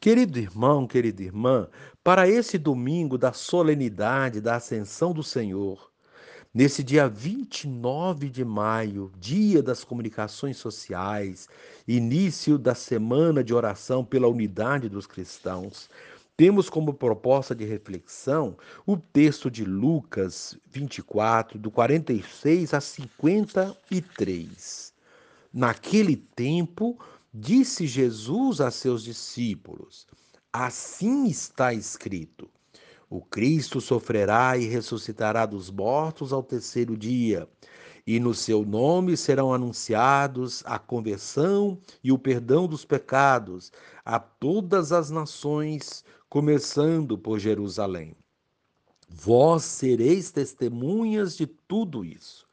Querido irmão, querida irmã, para esse domingo da solenidade da Ascensão do Senhor, nesse dia 29 de maio, dia das comunicações sociais, início da semana de oração pela unidade dos cristãos, temos como proposta de reflexão o texto de Lucas 24, do 46 a 53. Naquele tempo, Disse Jesus a seus discípulos: Assim está escrito: O Cristo sofrerá e ressuscitará dos mortos ao terceiro dia, e no seu nome serão anunciados a conversão e o perdão dos pecados a todas as nações, começando por Jerusalém. Vós sereis testemunhas de tudo isso.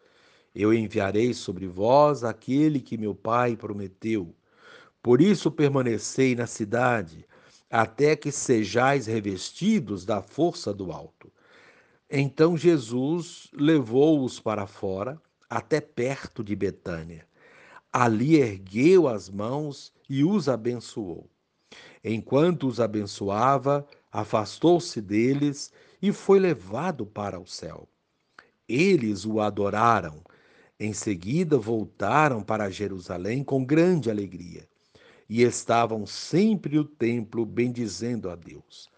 Eu enviarei sobre vós aquele que meu Pai prometeu. Por isso permanecei na cidade, até que sejais revestidos da força do alto. Então Jesus levou-os para fora, até perto de Betânia. Ali ergueu as mãos e os abençoou. Enquanto os abençoava, afastou-se deles e foi levado para o céu. Eles o adoraram. Em seguida voltaram para Jerusalém com grande alegria e estavam sempre no templo bendizendo a Deus.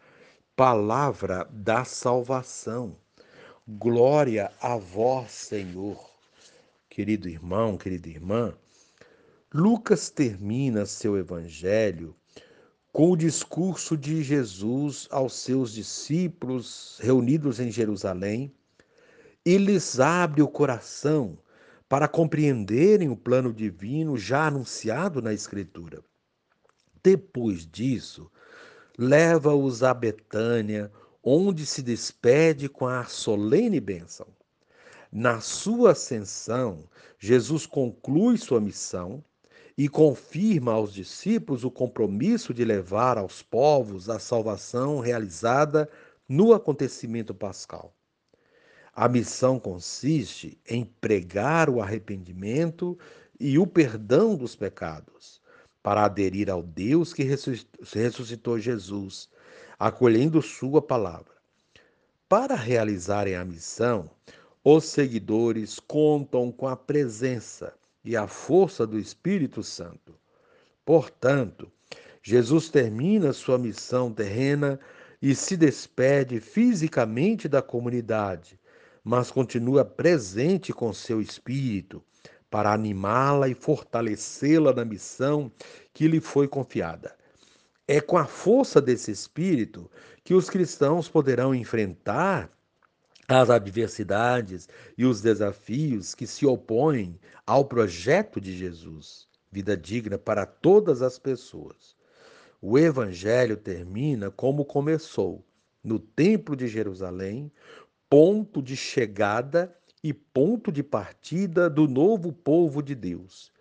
Palavra da salvação. Glória a vós, Senhor. Querido irmão, querida irmã, Lucas termina seu evangelho com o discurso de Jesus aos seus discípulos reunidos em Jerusalém e lhes abre o coração para compreenderem o plano divino já anunciado na Escritura. Depois disso, leva-os a Betânia, onde se despede com a solene bênção. Na sua ascensão, Jesus conclui sua missão e confirma aos discípulos o compromisso de levar aos povos a salvação realizada no acontecimento pascal. A missão consiste em pregar o arrependimento e o perdão dos pecados, para aderir ao Deus que ressuscitou Jesus, acolhendo Sua palavra. Para realizarem a missão, os seguidores contam com a presença e a força do Espírito Santo. Portanto, Jesus termina sua missão terrena e se despede fisicamente da comunidade, mas continua presente com seu espírito, para animá-la e fortalecê-la na missão que lhe foi confiada. É com a força desse espírito que os cristãos poderão enfrentar as adversidades e os desafios que se opõem ao projeto de Jesus, vida digna para todas as pessoas. O evangelho termina como começou, no Templo de Jerusalém, ponto de chegada e ponto de partida do novo povo de Deus.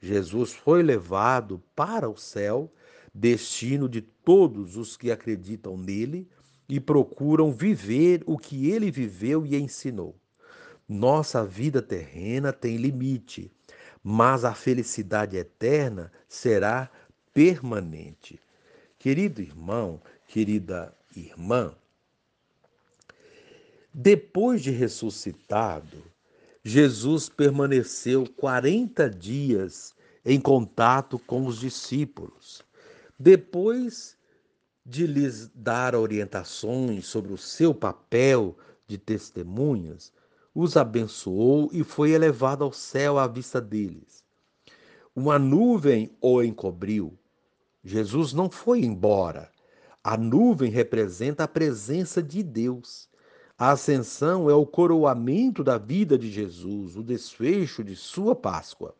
Jesus foi levado para o céu, destino de todos os que acreditam nele e procuram viver o que ele viveu e ensinou. Nossa vida terrena tem limite, mas a felicidade eterna será permanente. Querido irmão, querida irmã, depois de ressuscitado, Jesus permaneceu 40 dias em contato com os discípulos. Depois de lhes dar orientações sobre o seu papel de testemunhas, os abençoou e foi elevado ao céu à vista deles. Uma nuvem o encobriu. Jesus não foi embora. A nuvem representa a presença de Deus. A ascensão é o coroamento da vida de Jesus, o desfecho de sua Páscoa.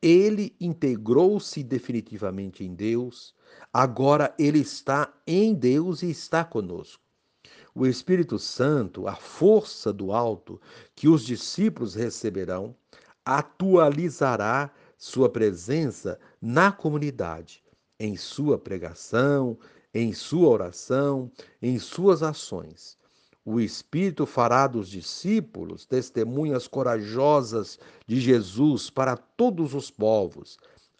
Ele integrou-se definitivamente em Deus, agora ele está em Deus e está conosco. O Espírito Santo, a força do alto que os discípulos receberão, atualizará sua presença na comunidade, em sua pregação, em sua oração, em suas ações. O Espírito fará dos discípulos testemunhas corajosas de Jesus para todos os povos,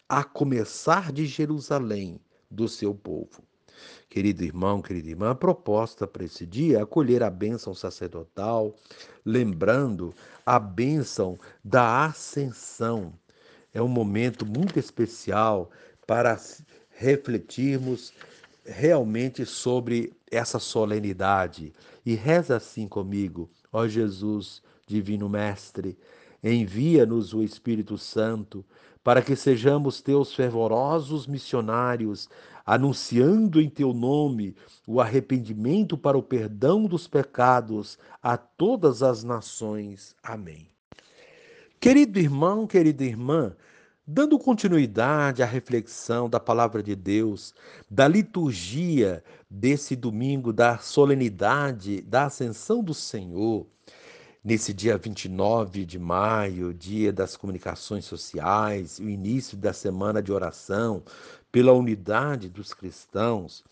a começar de Jerusalém, do seu povo. Querido irmão, querida irmã, a proposta para esse dia é acolher a bênção sacerdotal, lembrando a bênção da ascensão. É um momento muito especial para refletirmos realmente sobre essa solenidade. E reza assim comigo, ó Jesus, Divino Mestre, envia-nos o Espírito Santo para que sejamos teus fervorosos missionários, anunciando em teu nome o arrependimento para o perdão dos pecados a todas as nações. Amém. Querido irmão, querida irmã, dando continuidade à reflexão da palavra de Deus, da liturgia desse domingo, da solenidade da ascensão do Senhor, nesse dia 29 de maio, dia das comunicações sociais, o início da semana de oração pela unidade dos cristãos,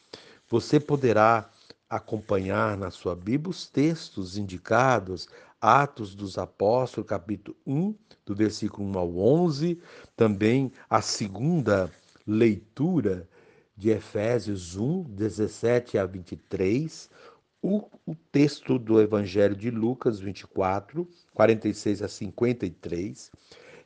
você poderá acompanhar na sua Bíblia os textos indicados, Atos dos Apóstolos, capítulo 1, do versículo 1 ao 11, também a segunda leitura de Efésios 1, 17 a 23, o, o texto do Evangelho de Lucas 24, 46 a 53,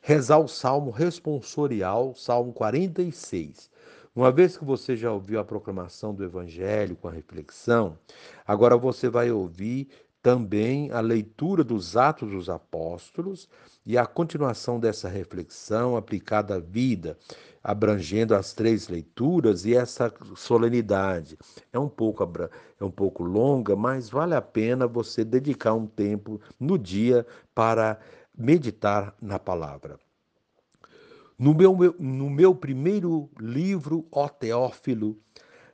rezar o salmo responsorial, salmo 46. Uma vez que você já ouviu a proclamação do Evangelho com a reflexão, agora você vai ouvir também a leitura dos Atos dos Apóstolos e a continuação dessa reflexão aplicada à vida, abrangendo as três leituras e essa solenidade. É um pouco é um pouco longa, mas vale a pena você dedicar um tempo no dia para meditar na palavra. No meu, no meu primeiro livro, Ó Teófilo,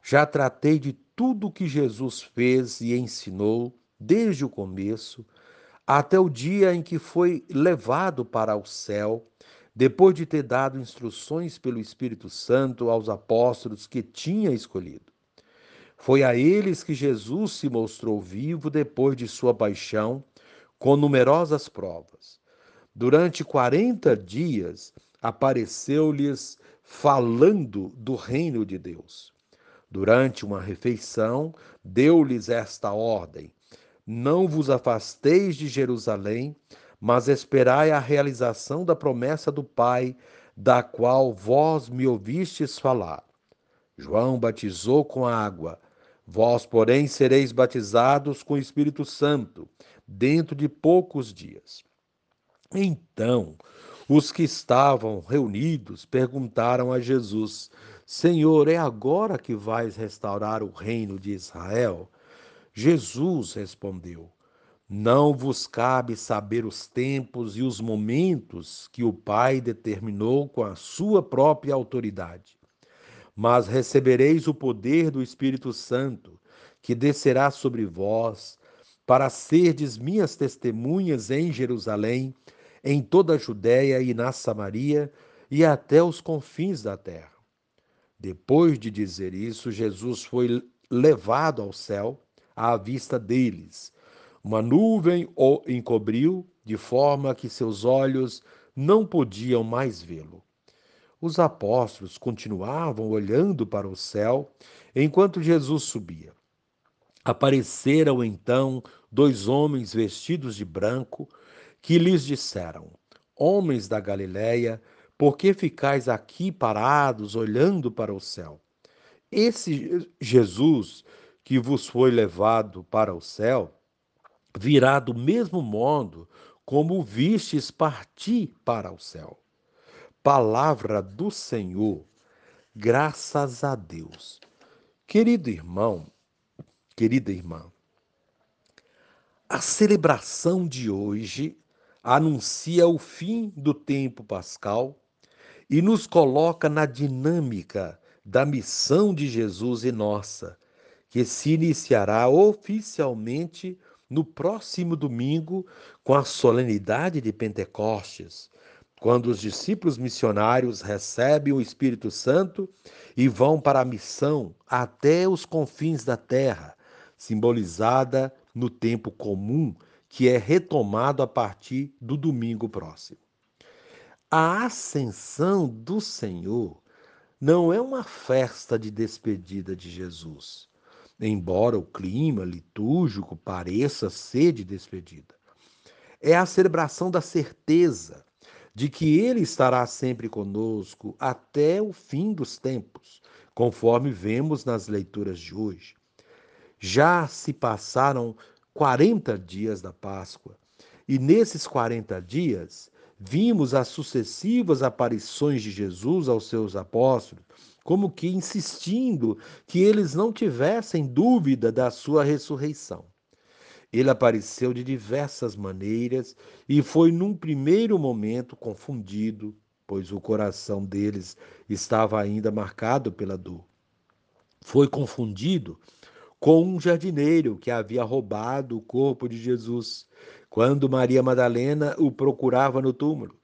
já tratei de tudo que Jesus fez e ensinou desde o começo até o dia em que foi levado para o céu, depois de ter dado instruções pelo Espírito Santo aos apóstolos que tinha escolhido. Foi a eles que Jesus se mostrou vivo depois de sua paixão, com numerosas provas. Durante quarenta dias, apareceu-lhes falando do reino de Deus. Durante uma refeição, deu-lhes esta ordem: não vos afasteis de Jerusalém, mas esperai a realização da promessa do Pai, da qual vós me ouvistes falar. João batizou com água, vós, porém, sereis batizados com o Espírito Santo, dentro de poucos dias. Então, os que estavam reunidos perguntaram a Jesus: Senhor, é agora que vais restaurar o reino de Israel? Jesus respondeu: Não vos cabe saber os tempos e os momentos que o Pai determinou com a sua própria autoridade. Mas recebereis o poder do Espírito Santo, que descerá sobre vós, para serdes minhas testemunhas em Jerusalém, em toda a Judéia e na Samaria e até os confins da terra. Depois de dizer isso, Jesus foi levado ao céu à vista deles. Uma nuvem o encobriu, de forma que seus olhos não podiam mais vê-lo. Os apóstolos continuavam olhando para o céu enquanto Jesus subia. Apareceram então dois homens vestidos de branco que lhes disseram: Homens da Galiléia, por que ficais aqui parados olhando para o céu? Esse Jesus que vos foi levado para o céu, virá do mesmo modo como vistes partir para o céu. Palavra do Senhor, graças a Deus. Querido irmão, querida irmã, a celebração de hoje anuncia o fim do tempo pascal e nos coloca na dinâmica da missão de Jesus e nossa, que se iniciará oficialmente no próximo domingo com a solenidade de Pentecostes, quando os discípulos missionários recebem o Espírito Santo e vão para a missão até os confins da terra, simbolizada no tempo comum que é retomado a partir do domingo próximo. A ascensão do Senhor não é uma festa de despedida de Jesus, embora o clima litúrgico pareça ser de despedida. É a celebração da certeza de que Ele estará sempre conosco até o fim dos tempos, conforme vemos nas leituras de hoje. Já se passaram 40 dias da Páscoa, e nesses 40 dias vimos as sucessivas aparições de Jesus aos seus apóstolos, como que insistindo que eles não tivessem dúvida da sua ressurreição. Ele apareceu de diversas maneiras e foi, num primeiro momento, confundido, pois o coração deles estava ainda marcado pela dor. Foi confundido com um jardineiro que havia roubado o corpo de Jesus, quando Maria Madalena o procurava no túmulo.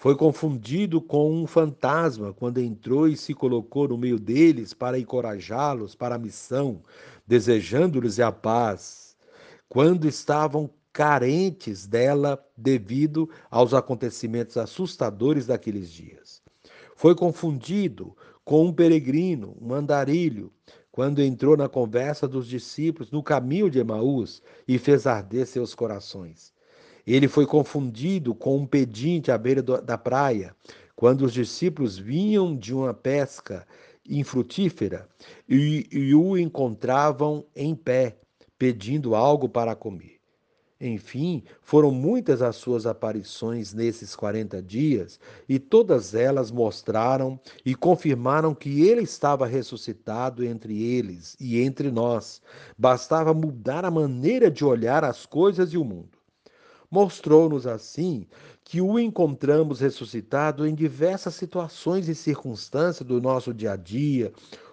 Foi confundido com um fantasma quando entrou e se colocou no meio deles para encorajá-los para a missão, desejando-lhes a paz, quando estavam carentes dela devido aos acontecimentos assustadores daqueles dias. Foi confundido com um peregrino, um andarilho, quando entrou na conversa dos discípulos no caminho de Emaús e fez arder seus corações. Ele foi confundido com um pedinte à beira da praia, quando os discípulos vinham de uma pesca infrutífera e, e o encontravam em pé, pedindo algo para comer. Enfim, foram muitas as suas aparições nesses 40 dias, e todas elas mostraram e confirmaram que ele estava ressuscitado entre eles e entre nós. Bastava mudar a maneira de olhar as coisas e o mundo. Mostrou-nos assim que o encontramos ressuscitado em diversas situações e circunstâncias do nosso dia a dia,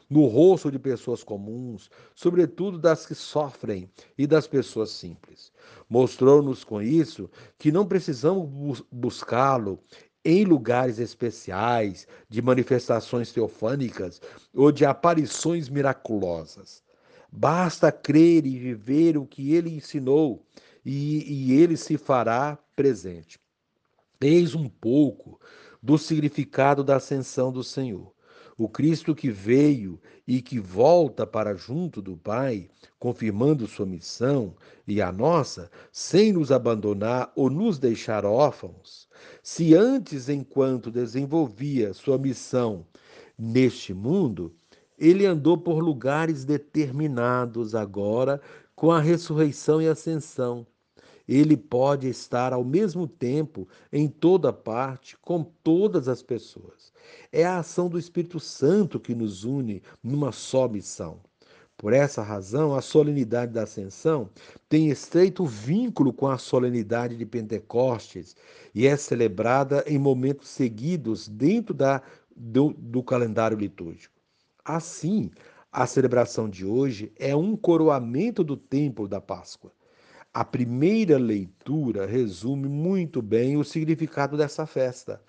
no rosto de pessoas comuns, sobretudo das que sofrem e das pessoas simples. Mostrou-nos com isso que não precisamos buscá-lo em lugares especiais, de manifestações teofânicas ou de aparições miraculosas. Basta crer e viver o que ele ensinou, e, e ele se fará presente. Eis um pouco do significado da ascensão do Senhor. O Cristo que veio e que volta para junto do Pai, confirmando sua missão e a nossa, sem nos abandonar ou nos deixar órfãos, se antes, enquanto desenvolvia sua missão neste mundo, ele andou por lugares determinados agora com a ressurreição e ascensão ele pode estar ao mesmo tempo em toda parte com todas as pessoas. É a ação do Espírito Santo que nos une numa só missão. Por essa razão, a solenidade da Ascensão tem estreito vínculo com a solenidade de Pentecostes e é celebrada em momentos seguidos dentro da, do, do calendário litúrgico. Assim, a celebração de hoje é um coroamento do templo da Páscoa. A primeira leitura resume muito bem o significado dessa festa,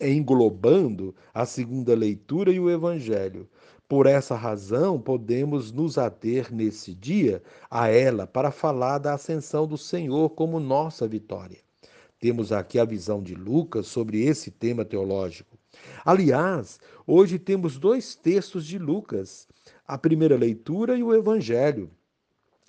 englobando a segunda leitura e o Evangelho. Por essa razão, podemos nos ater nesse dia a ela para falar da ascensão do Senhor como nossa vitória. Temos aqui a visão de Lucas sobre esse tema teológico. Aliás, hoje temos dois textos de Lucas, a primeira leitura e o Evangelho.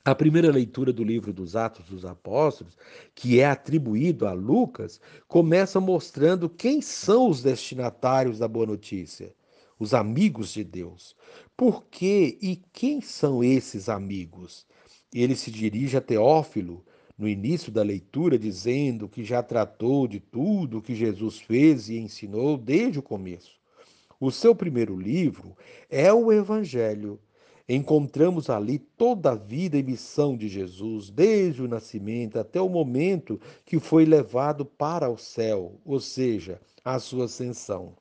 A primeira leitura do livro dos Atos dos Apóstolos, que é atribuído a Lucas, começa mostrando quem são os destinatários da boa notícia, os amigos de Deus. Por que e quem são esses amigos? Ele se dirige a Teófilo no início da leitura, dizendo que já tratou de tudo o que Jesus fez e ensinou desde o começo. O seu primeiro livro é o Evangelho Encontramos ali toda a vida e missão de Jesus, desde o nascimento até o momento que foi levado para o céu, ou seja, a sua ascensão.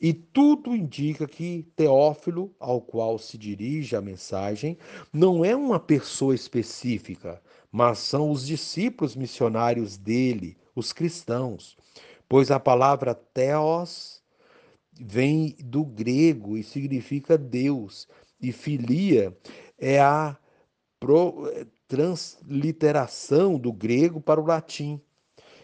E tudo indica que Teófilo, ao qual se dirige a mensagem, não é uma pessoa específica, mas são os discípulos missionários dele, os cristãos. Pois a palavra Theos vem do grego e significa Deus e filia é a transliteração do grego para o latim,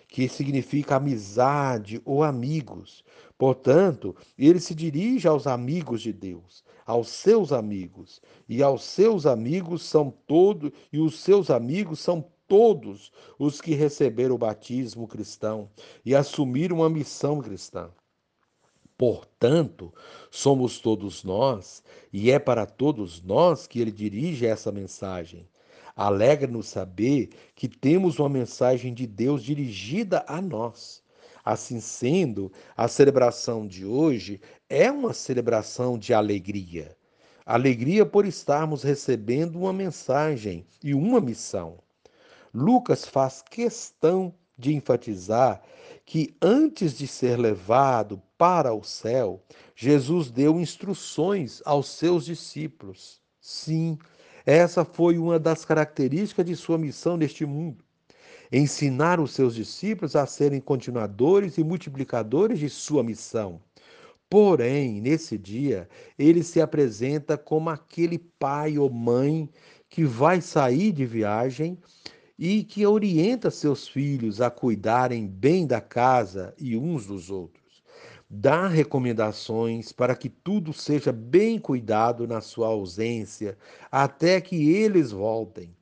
que significa amizade ou amigos. Portanto, ele se dirige aos amigos de Deus, aos seus amigos, e aos seus amigos são todos, e os seus amigos são todos os que receberam o batismo cristão e assumiram uma missão cristã. Portanto, somos todos nós, e é para todos nós que ele dirige essa mensagem. Alegra-nos saber que temos uma mensagem de Deus dirigida a nós. Assim sendo, a celebração de hoje é uma celebração de alegria. Alegria por estarmos recebendo uma mensagem e uma missão. Lucas faz questão de enfatizar que antes de ser levado para o céu, Jesus deu instruções aos seus discípulos. Sim, essa foi uma das características de sua missão neste mundo. Ensinar os seus discípulos a serem continuadores e multiplicadores de sua missão. Porém, nesse dia, ele se apresenta como aquele pai ou mãe que vai sair de viagem e que orienta seus filhos a cuidarem bem da casa e uns dos outros. Dá recomendações para que tudo seja bem cuidado na sua ausência, até que eles voltem.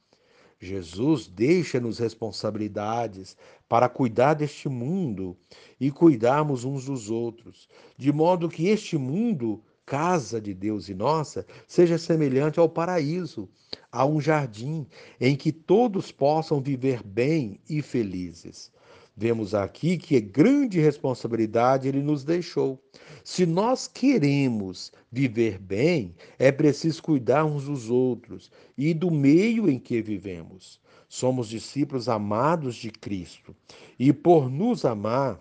Jesus deixa-nos responsabilidades para cuidar deste mundo e cuidarmos uns dos outros, de modo que este mundo casa de Deus e nossa seja semelhante ao paraíso, a um jardim em que todos possam viver bem e felizes. Vemos aqui que grande responsabilidade ele nos deixou. Se nós queremos viver bem, é preciso cuidar uns dos outros e do meio em que vivemos. Somos discípulos amados de Cristo e, por nos amar,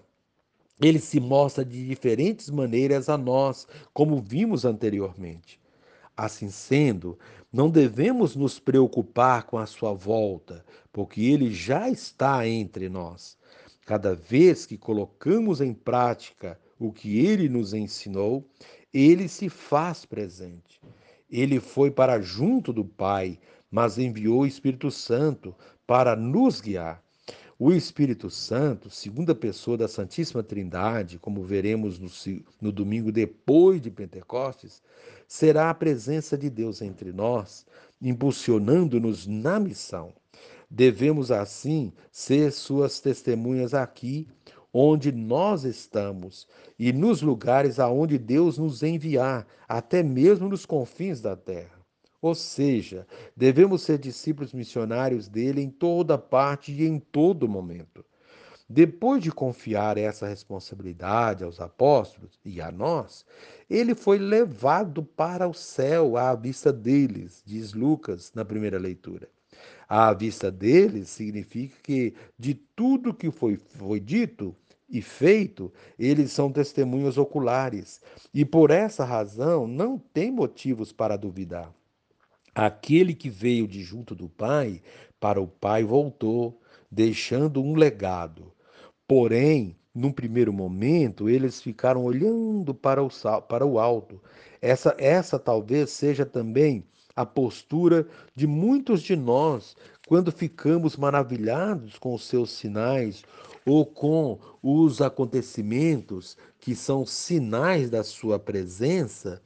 ele se mostra de diferentes maneiras a nós, como vimos anteriormente. Assim sendo, não devemos nos preocupar com a sua volta, porque ele já está entre nós. Cada vez que colocamos em prática o que ele nos ensinou, ele se faz presente. Ele foi para junto do Pai, mas enviou o Espírito Santo para nos guiar. O Espírito Santo, segunda pessoa da Santíssima Trindade, como veremos no, no, domingo depois de Pentecostes, será a presença de Deus entre nós, impulsionando-nos na missão. Devemos, assim, ser suas testemunhas aqui, onde nós estamos, e nos lugares aonde Deus nos enviar, até mesmo nos confins da terra. Ou seja, devemos ser discípulos missionários dele em toda parte e em todo momento. Depois de confiar essa responsabilidade aos apóstolos e a nós, ele foi levado para o céu à vista deles, diz Lucas na primeira leitura. À vista deles significa que de tudo que foi, foi dito e feito, eles são testemunhas oculares e por essa razão não tem motivos para duvidar. Aquele que veio de junto do Pai, para o Pai voltou, deixando um legado. Porém, num primeiro momento, eles ficaram olhando para o, para o alto. Essa, essa talvez seja também a postura de muitos de nós quando ficamos maravilhados com os seus sinais ou com os acontecimentos que são sinais da sua presença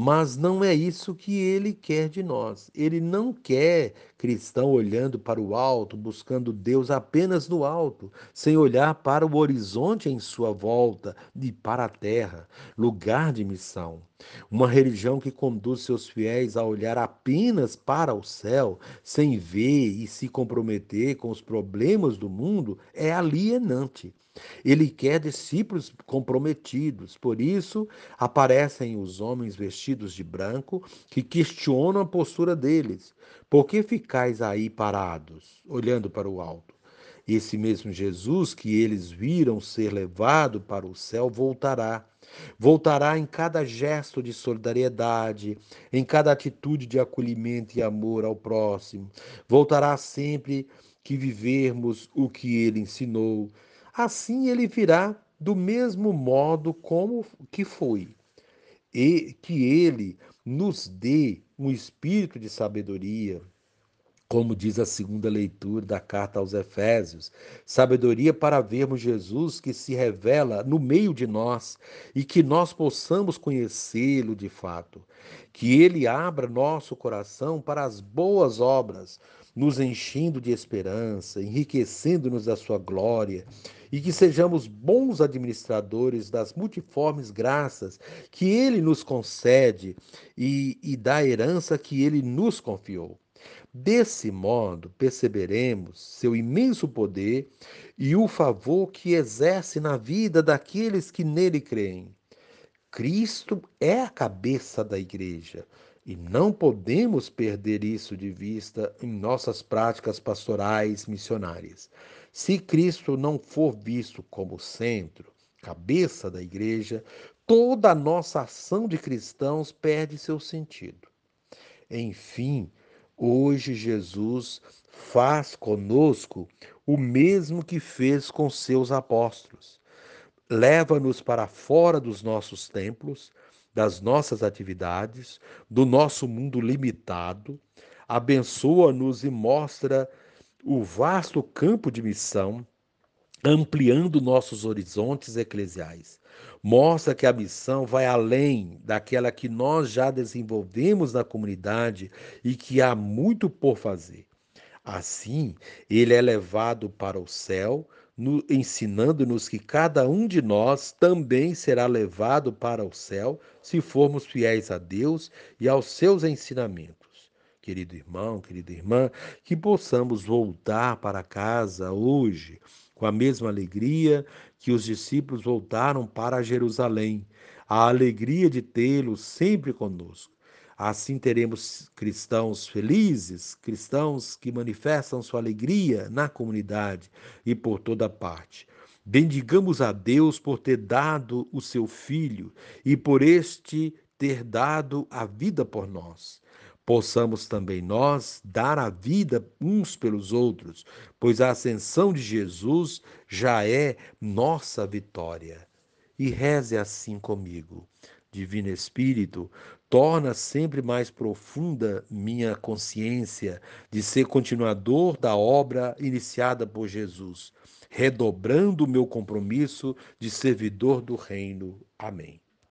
mas não é isso que ele quer de nós. Ele não quer cristão olhando para o alto, buscando Deus apenas no alto, sem olhar para o horizonte em sua volta e para a terra, lugar de missão. Uma religião que conduz seus fiéis a olhar apenas para o céu, sem ver e se comprometer com os problemas do mundo, é alienante. Ele quer discípulos comprometidos. Por isso, aparecem os homens vestidos de branco que questionam a postura deles. Por que ficais aí parados, olhando para o alto? Esse mesmo Jesus que eles viram ser levado para o céu voltará. Voltará em cada gesto de solidariedade, em cada atitude de acolhimento e amor ao próximo. Voltará sempre que vivermos o que ele ensinou, assim ele virá do mesmo modo como que foi. E que ele nos dê um espírito de sabedoria, como diz a segunda leitura da carta aos Efésios, sabedoria para vermos Jesus que se revela no meio de nós e que nós possamos conhecê-lo de fato. Que ele abra nosso coração para as boas obras, nos enchendo de esperança, enriquecendo-nos da sua glória, e que sejamos bons administradores das multiformes graças que ele nos concede e, e da herança que ele nos confiou. Desse modo, perceberemos seu imenso poder e o favor que exerce na vida daqueles que nele creem. Cristo é a cabeça da igreja e não podemos perder isso de vista em nossas práticas pastorais missionárias. Se Cristo não for visto como centro, cabeça da igreja, toda a nossa ação de cristãos perde seu sentido. Enfim, Hoje Jesus faz conosco o mesmo que fez com seus apóstolos. Leva-nos para fora dos nossos templos, das nossas atividades, do nosso mundo limitado, abençoa-nos e mostra o vasto campo de missão ampliando nossos horizontes eclesiais. Mostra que a missão vai além daquela que nós já desenvolvemos na comunidade e que há muito por fazer. Assim, ele é levado para o céu, ensinando-nos que cada um de nós também será levado para o céu se formos fiéis a Deus e aos seus ensinamentos. Querido irmão, querida irmã, que possamos voltar para casa hoje com a mesma alegria que os discípulos voltaram para Jerusalém, a alegria de tê-lo sempre conosco. Assim teremos cristãos felizes, cristãos que manifestam sua alegria na comunidade e por toda parte. Bendigamos a Deus por ter dado o seu Filho e por este ter dado a vida por nós possamos também nós dar a vida uns pelos outros, pois a ascensão de Jesus já é nossa vitória. E reze assim comigo. Divino Espírito, torna sempre mais profunda minha consciência de ser continuador da obra iniciada por Jesus, redobrando o meu compromisso de servidor do Reino. Amém.